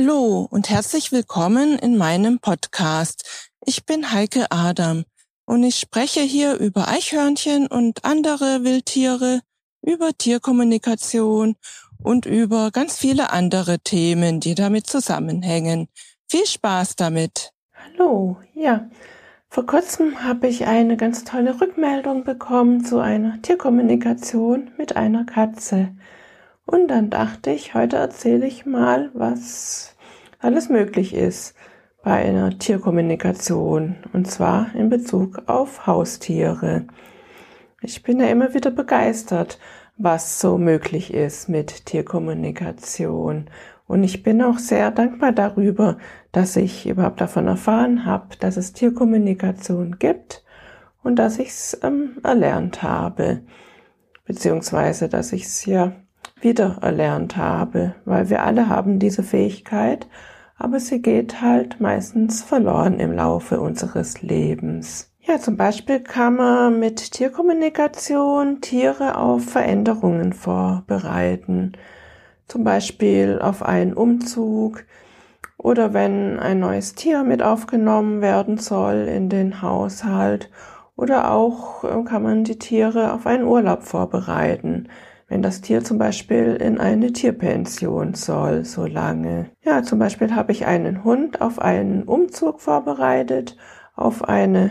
Hallo und herzlich willkommen in meinem Podcast. Ich bin Heike Adam und ich spreche hier über Eichhörnchen und andere Wildtiere, über Tierkommunikation und über ganz viele andere Themen, die damit zusammenhängen. Viel Spaß damit. Hallo, ja. Vor kurzem habe ich eine ganz tolle Rückmeldung bekommen zu einer Tierkommunikation mit einer Katze. Und dann dachte ich, heute erzähle ich mal, was alles möglich ist bei einer Tierkommunikation. Und zwar in Bezug auf Haustiere. Ich bin ja immer wieder begeistert, was so möglich ist mit Tierkommunikation. Und ich bin auch sehr dankbar darüber, dass ich überhaupt davon erfahren habe, dass es Tierkommunikation gibt und dass ich es ähm, erlernt habe. Beziehungsweise, dass ich es ja wieder erlernt habe, weil wir alle haben diese Fähigkeit, aber sie geht halt meistens verloren im Laufe unseres Lebens. Ja, zum Beispiel kann man mit Tierkommunikation Tiere auf Veränderungen vorbereiten. Zum Beispiel auf einen Umzug oder wenn ein neues Tier mit aufgenommen werden soll in den Haushalt oder auch äh, kann man die Tiere auf einen Urlaub vorbereiten wenn das Tier zum Beispiel in eine Tierpension soll, so lange. Ja, zum Beispiel habe ich einen Hund auf einen Umzug vorbereitet, auf eine,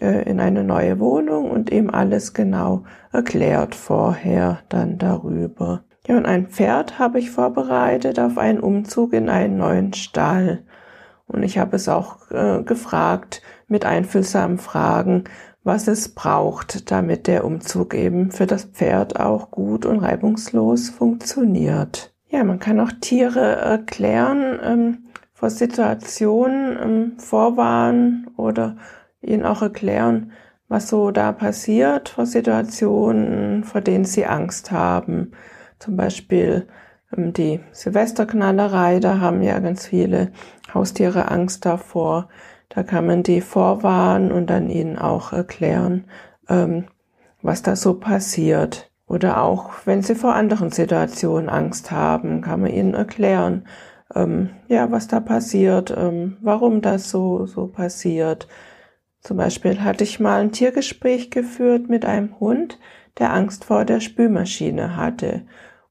äh, in eine neue Wohnung und ihm alles genau erklärt vorher dann darüber. Ja, und ein Pferd habe ich vorbereitet auf einen Umzug in einen neuen Stall. Und ich habe es auch äh, gefragt mit einfühlsamen Fragen, was es braucht, damit der Umzug eben für das Pferd auch gut und reibungslos funktioniert. Ja, man kann auch Tiere erklären, ähm, vor Situationen ähm, vorwarnen oder ihnen auch erklären, was so da passiert, vor Situationen, vor denen sie Angst haben. Zum Beispiel ähm, die Silvesterknallerei, da haben ja ganz viele Haustiere Angst davor. Da kann man die vorwarnen und dann ihnen auch erklären, ähm, was da so passiert. Oder auch, wenn sie vor anderen Situationen Angst haben, kann man ihnen erklären, ähm, ja, was da passiert, ähm, warum das so, so passiert. Zum Beispiel hatte ich mal ein Tiergespräch geführt mit einem Hund, der Angst vor der Spülmaschine hatte.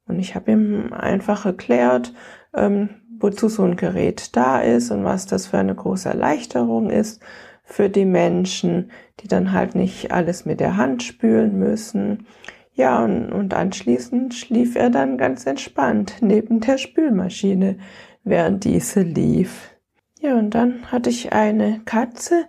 Und ich habe ihm einfach erklärt, ähm, wozu so ein Gerät da ist und was das für eine große Erleichterung ist für die Menschen, die dann halt nicht alles mit der Hand spülen müssen. Ja, und, und anschließend schlief er dann ganz entspannt neben der Spülmaschine, während diese lief. Ja, und dann hatte ich eine Katze,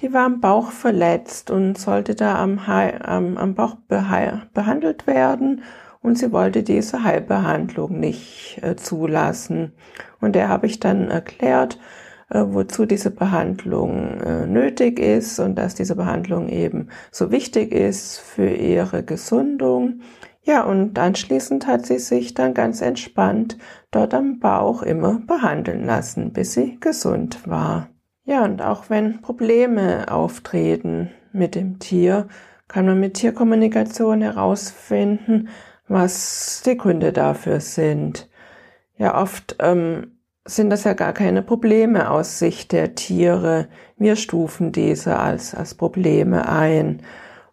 die war am Bauch verletzt und sollte da am, am, am Bauch behandelt werden und sie wollte diese Heilbehandlung nicht äh, zulassen. Und der habe ich dann erklärt, äh, wozu diese Behandlung äh, nötig ist und dass diese Behandlung eben so wichtig ist für ihre Gesundung. Ja, und anschließend hat sie sich dann ganz entspannt dort am Bauch immer behandeln lassen, bis sie gesund war. Ja, und auch wenn Probleme auftreten mit dem Tier, kann man mit Tierkommunikation herausfinden, was die Gründe dafür sind. Ja, oft ähm, sind das ja gar keine Probleme aus Sicht der Tiere. Wir stufen diese als, als Probleme ein.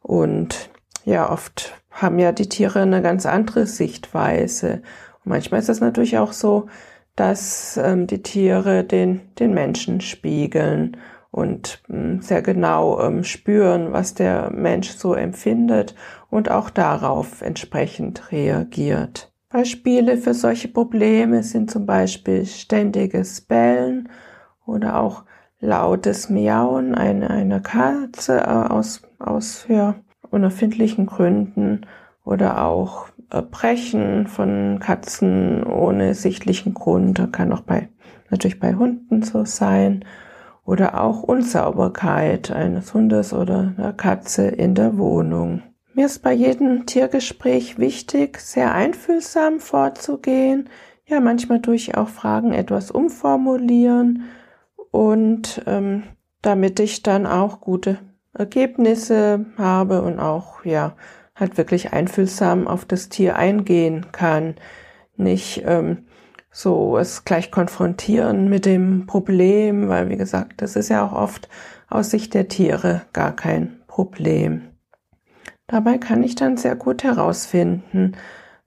Und ja, oft haben ja die Tiere eine ganz andere Sichtweise. Und manchmal ist es natürlich auch so, dass ähm, die Tiere den, den Menschen spiegeln und hm, sehr genau ähm, spüren, was der Mensch so empfindet und auch darauf entsprechend reagiert. Beispiele für solche Probleme sind zum Beispiel ständiges Bellen oder auch lautes Miauen einer, einer Katze äh, aus, aus ja, unerfindlichen Gründen oder auch Brechen von Katzen ohne sichtlichen Grund. Das kann auch bei, natürlich bei Hunden so sein oder auch Unsauberkeit eines Hundes oder einer Katze in der Wohnung. Mir ist bei jedem Tiergespräch wichtig, sehr einfühlsam vorzugehen. Ja, manchmal durch auch Fragen etwas umformulieren und ähm, damit ich dann auch gute Ergebnisse habe und auch ja halt wirklich einfühlsam auf das Tier eingehen kann. Nicht ähm, so es gleich konfrontieren mit dem Problem, weil wie gesagt, das ist ja auch oft aus Sicht der Tiere gar kein Problem. Dabei kann ich dann sehr gut herausfinden,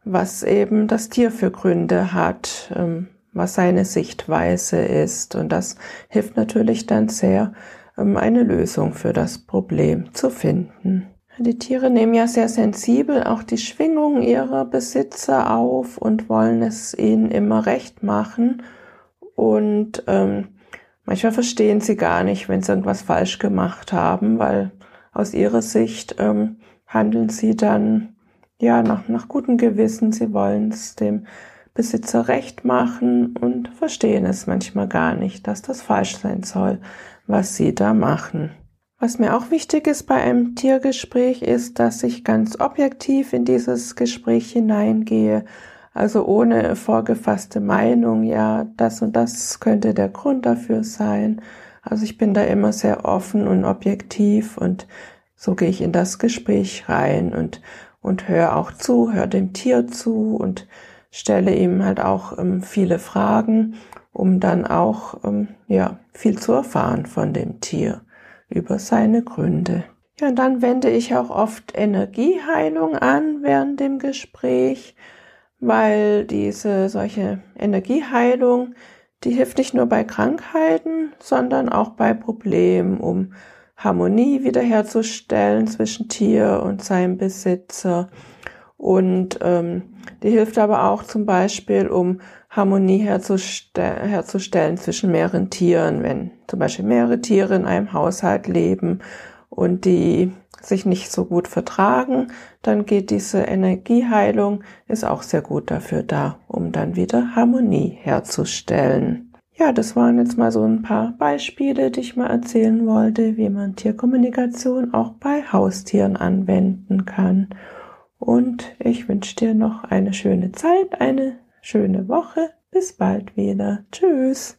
was eben das Tier für Gründe hat, ähm, was seine Sichtweise ist. Und das hilft natürlich dann sehr, ähm, eine Lösung für das Problem zu finden. Die Tiere nehmen ja sehr sensibel auch die Schwingung ihrer Besitzer auf und wollen es ihnen immer recht machen. Und ähm, manchmal verstehen sie gar nicht, wenn sie irgendwas falsch gemacht haben, weil aus ihrer Sicht ähm, handeln sie dann ja nach, nach gutem Gewissen. Sie wollen es dem Besitzer recht machen und verstehen es manchmal gar nicht, dass das falsch sein soll, was sie da machen. Was mir auch wichtig ist bei einem Tiergespräch ist, dass ich ganz objektiv in dieses Gespräch hineingehe, also ohne vorgefasste Meinung, ja, das und das könnte der Grund dafür sein. Also ich bin da immer sehr offen und objektiv und so gehe ich in das Gespräch rein und, und höre auch zu, höre dem Tier zu und stelle ihm halt auch ähm, viele Fragen, um dann auch ähm, ja, viel zu erfahren von dem Tier über seine Gründe. Ja, und dann wende ich auch oft Energieheilung an während dem Gespräch, weil diese solche Energieheilung, die hilft nicht nur bei Krankheiten, sondern auch bei Problemen, um Harmonie wiederherzustellen zwischen Tier und seinem Besitzer. Und ähm, die hilft aber auch zum Beispiel, um Harmonie herzustellen, herzustellen zwischen mehreren Tieren, wenn zum Beispiel mehrere Tiere in einem Haushalt leben und die sich nicht so gut vertragen, dann geht diese Energieheilung, ist auch sehr gut dafür da, um dann wieder Harmonie herzustellen. Ja, das waren jetzt mal so ein paar Beispiele, die ich mal erzählen wollte, wie man Tierkommunikation auch bei Haustieren anwenden kann. Und ich wünsche dir noch eine schöne Zeit, eine schöne Woche. Bis bald wieder. Tschüss.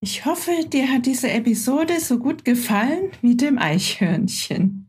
Ich hoffe, dir hat diese Episode so gut gefallen wie dem Eichhörnchen.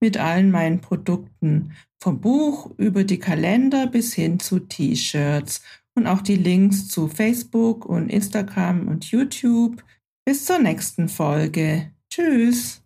mit allen meinen Produkten, vom Buch über die Kalender bis hin zu T-Shirts und auch die Links zu Facebook und Instagram und YouTube bis zur nächsten Folge. Tschüss.